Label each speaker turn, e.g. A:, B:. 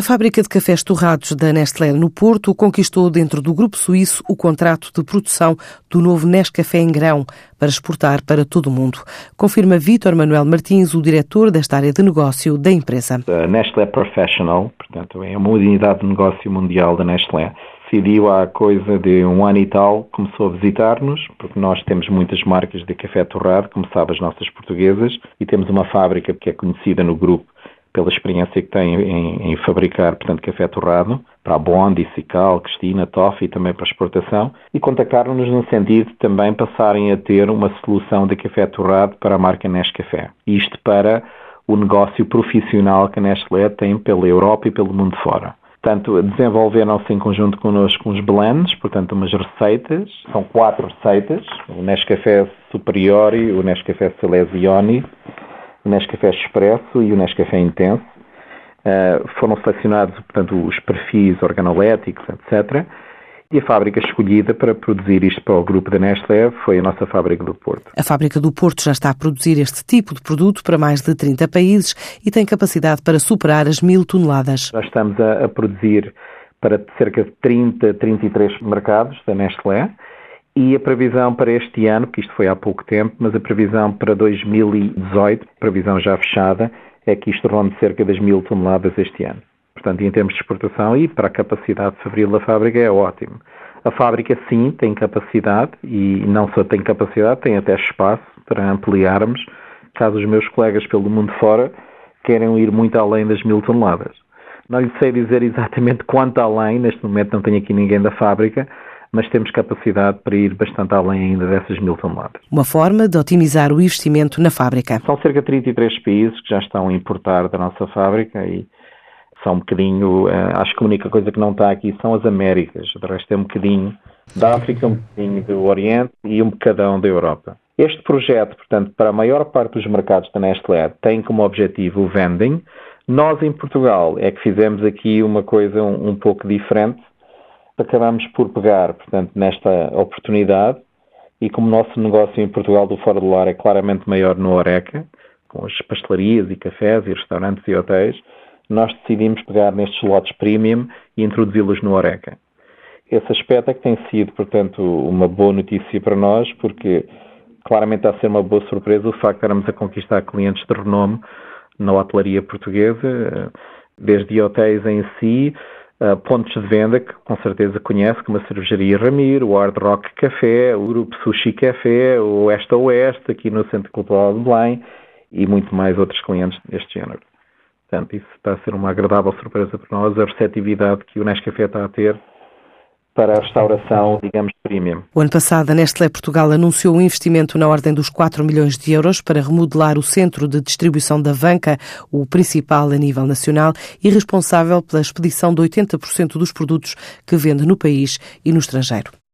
A: A fábrica de cafés torrados da Nestlé no Porto conquistou dentro do grupo suíço o contrato de produção do novo Nescafé em grão para exportar para todo o mundo. Confirma Vítor Manuel Martins, o diretor desta área de negócio da empresa.
B: A Nestlé Professional, portanto, é uma unidade de negócio mundial da Nestlé. Decidiu há coisa de um ano e tal, começou a visitar-nos, porque nós temos muitas marcas de café torrado, como sabe as nossas portuguesas, e temos uma fábrica que é conhecida no grupo pela experiência que tem em, em fabricar, portanto, café torrado, para a Bondi, Cical, Cristina, Toffee também para exportação, e contactaram-nos no sentido de também passarem a ter uma solução de café torrado para a marca Nescafé. Isto para o negócio profissional que a Nestlé tem pela Europa e pelo mundo fora. Portanto, desenvolveram-se em conjunto connosco uns blends, portanto, umas receitas. São quatro receitas: o Nescafé Superiori, o Nescafé Selesioni, o Nescafé Expresso e o Nescafé Intenso. Uh, foram selecionados, portanto, os perfis organoléticos, etc. E a fábrica escolhida para produzir isto para o grupo da Nestlé foi a nossa fábrica do Porto.
A: A fábrica do Porto já está a produzir este tipo de produto para mais de 30 países e tem capacidade para superar as mil toneladas.
B: Nós estamos a, a produzir para cerca de 30, 33 mercados da Nestlé e a previsão para este ano, que isto foi há pouco tempo, mas a previsão para 2018, previsão já fechada, é que isto ronde cerca das mil toneladas este ano. Portanto, em termos de exportação e para a capacidade de fabril da fábrica é ótimo. A fábrica sim tem capacidade e não só tem capacidade, tem até espaço para ampliarmos caso os meus colegas pelo mundo fora queiram ir muito além das mil toneladas. Não lhe sei dizer exatamente quanto além, neste momento não tenho aqui ninguém da fábrica, mas temos capacidade para ir bastante além ainda dessas mil toneladas.
A: Uma forma de otimizar o investimento na fábrica.
B: São cerca de 33 países que já estão a importar da nossa fábrica e são um bocadinho, eh, acho que a única coisa que não está aqui são as Américas, o resto é um bocadinho da África, um bocadinho do Oriente e um bocadão da Europa. Este projeto, portanto, para a maior parte dos mercados da Nestlé, tem como objetivo o vending. Nós, em Portugal, é que fizemos aqui uma coisa um, um pouco diferente acabamos por pegar, portanto, nesta oportunidade e como o nosso negócio em Portugal do Fora do Lar é claramente maior no Oreca, com as pastelarias e cafés e restaurantes e hotéis, nós decidimos pegar nestes lotes premium e introduzi-los no Oreca. Esse aspecto é que tem sido, portanto, uma boa notícia para nós, porque claramente está a ser uma boa surpresa o facto de estarmos a conquistar clientes de renome na hotelaria portuguesa, desde hotéis em si, uh, pontos de venda que com certeza conhece, como a Cervejaria Ramiro, o Hard Rock Café, o Grupo Sushi Café, o Oeste Oeste, aqui no Centro Cultural de Belém e muito mais outros clientes deste género. Portanto, isso está a ser uma agradável surpresa para nós, a receptividade que o Nescafé está a ter para a restauração, digamos, premium.
A: O ano passado, a Nestlé Portugal anunciou um investimento na ordem dos 4 milhões de euros para remodelar o centro de distribuição da Vanca, o principal a nível nacional e responsável pela expedição de 80% dos produtos que vende no país e no estrangeiro.